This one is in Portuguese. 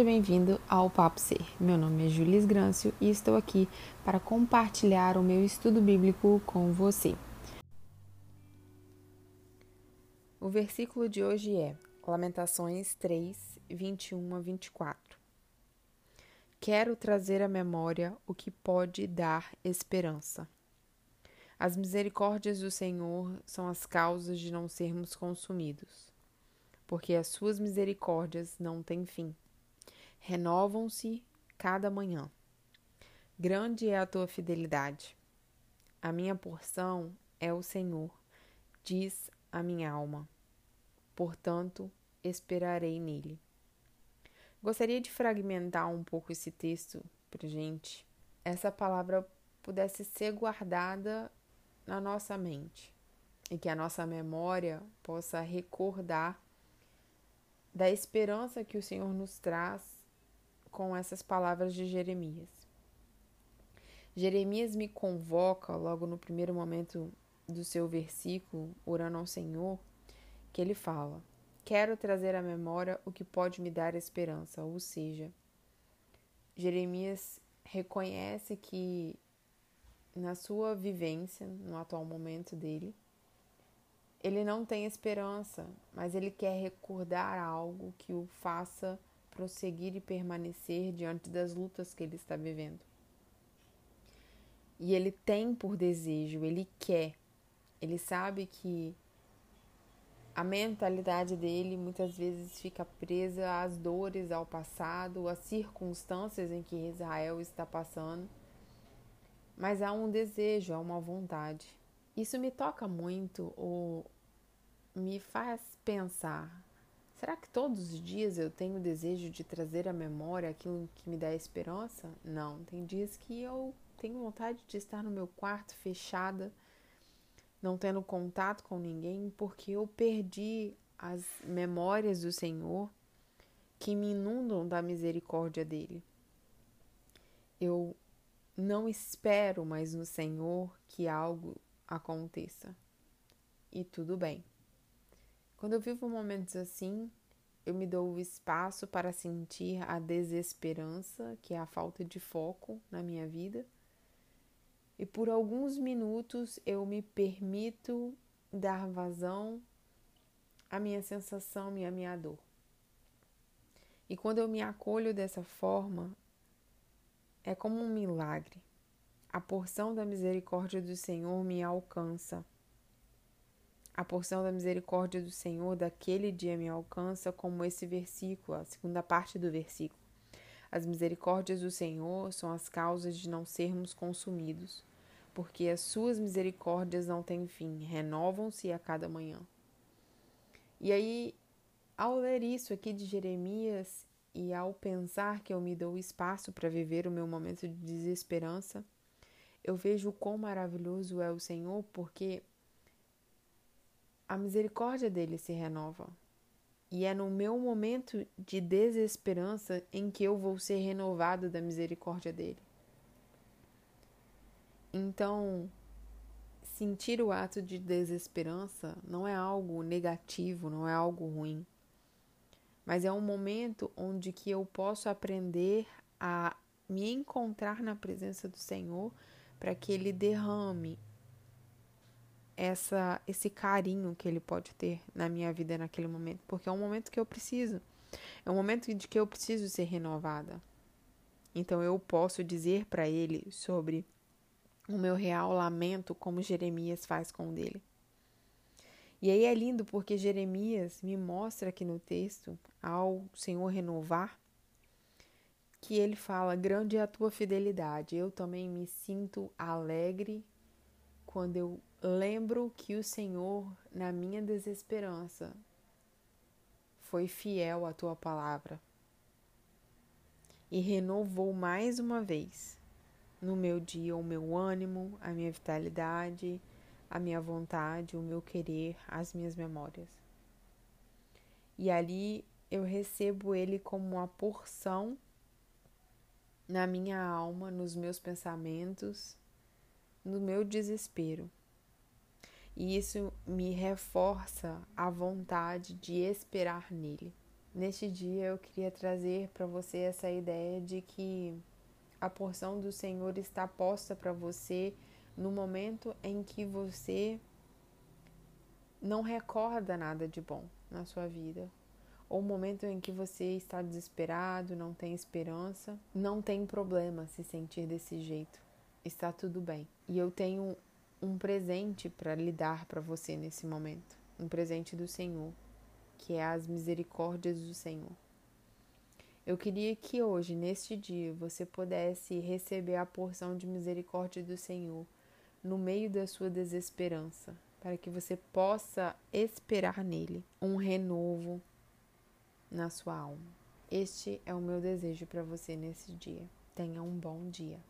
Seja bem-vindo ao Papo Ser. Meu nome é Julis Grâncio e estou aqui para compartilhar o meu estudo bíblico com você. O versículo de hoje é Lamentações 3, 21 a 24. Quero trazer à memória o que pode dar esperança. As misericórdias do Senhor são as causas de não sermos consumidos, porque as suas misericórdias não têm fim renovam-se cada manhã. Grande é a tua fidelidade. A minha porção é o Senhor, diz a minha alma. Portanto, esperarei nele. Gostaria de fragmentar um pouco esse texto para gente. Essa palavra pudesse ser guardada na nossa mente e que a nossa memória possa recordar da esperança que o Senhor nos traz com essas palavras de Jeremias. Jeremias me convoca logo no primeiro momento do seu versículo, orando ao Senhor, que ele fala: Quero trazer à memória o que pode me dar esperança, ou seja, Jeremias reconhece que na sua vivência, no atual momento dele, ele não tem esperança, mas ele quer recordar algo que o faça prosseguir e permanecer diante das lutas que ele está vivendo. E ele tem por desejo, ele quer, ele sabe que a mentalidade dele muitas vezes fica presa às dores, ao passado, às circunstâncias em que Israel está passando. Mas há um desejo, há uma vontade. Isso me toca muito ou me faz pensar Será que todos os dias eu tenho o desejo de trazer à memória aquilo que me dá esperança? Não, tem dias que eu tenho vontade de estar no meu quarto fechada, não tendo contato com ninguém, porque eu perdi as memórias do Senhor que me inundam da misericórdia dele. Eu não espero mais no Senhor que algo aconteça. E tudo bem. Quando eu vivo momentos assim, eu me dou o espaço para sentir a desesperança, que é a falta de foco na minha vida. E por alguns minutos eu me permito dar vazão à minha sensação e à minha dor. E quando eu me acolho dessa forma, é como um milagre. A porção da misericórdia do Senhor me alcança a porção da misericórdia do Senhor daquele dia me alcança, como esse versículo, a segunda parte do versículo. As misericórdias do Senhor são as causas de não sermos consumidos, porque as suas misericórdias não têm fim, renovam-se a cada manhã. E aí, ao ler isso aqui de Jeremias e ao pensar que eu me dou espaço para viver o meu momento de desesperança, eu vejo quão maravilhoso é o Senhor, porque a misericórdia dele se renova. E é no meu momento de desesperança em que eu vou ser renovado da misericórdia dele. Então, sentir o ato de desesperança não é algo negativo, não é algo ruim. Mas é um momento onde que eu posso aprender a me encontrar na presença do Senhor para que ele derrame essa esse carinho que ele pode ter na minha vida naquele momento, porque é um momento que eu preciso. É um momento de que eu preciso ser renovada. Então eu posso dizer para ele sobre o meu real lamento, como Jeremias faz com o dele. E aí é lindo porque Jeremias me mostra aqui no texto, ao Senhor renovar, que ele fala: Grande é a tua fidelidade. Eu também me sinto alegre quando eu lembro que o Senhor, na minha desesperança, foi fiel à tua palavra e renovou mais uma vez no meu dia o meu ânimo, a minha vitalidade, a minha vontade, o meu querer, as minhas memórias. E ali eu recebo ele como uma porção na minha alma, nos meus pensamentos, no meu desespero. E isso me reforça a vontade de esperar nele. Neste dia eu queria trazer para você essa ideia de que a porção do Senhor está posta para você no momento em que você não recorda nada de bom na sua vida, ou o momento em que você está desesperado, não tem esperança, não tem problema se sentir desse jeito. Está tudo bem. E eu tenho um presente para lhe dar para você nesse momento, um presente do Senhor, que é as misericórdias do Senhor. Eu queria que hoje, neste dia, você pudesse receber a porção de misericórdia do Senhor no meio da sua desesperança, para que você possa esperar nele um renovo na sua alma. Este é o meu desejo para você nesse dia. Tenha um bom dia.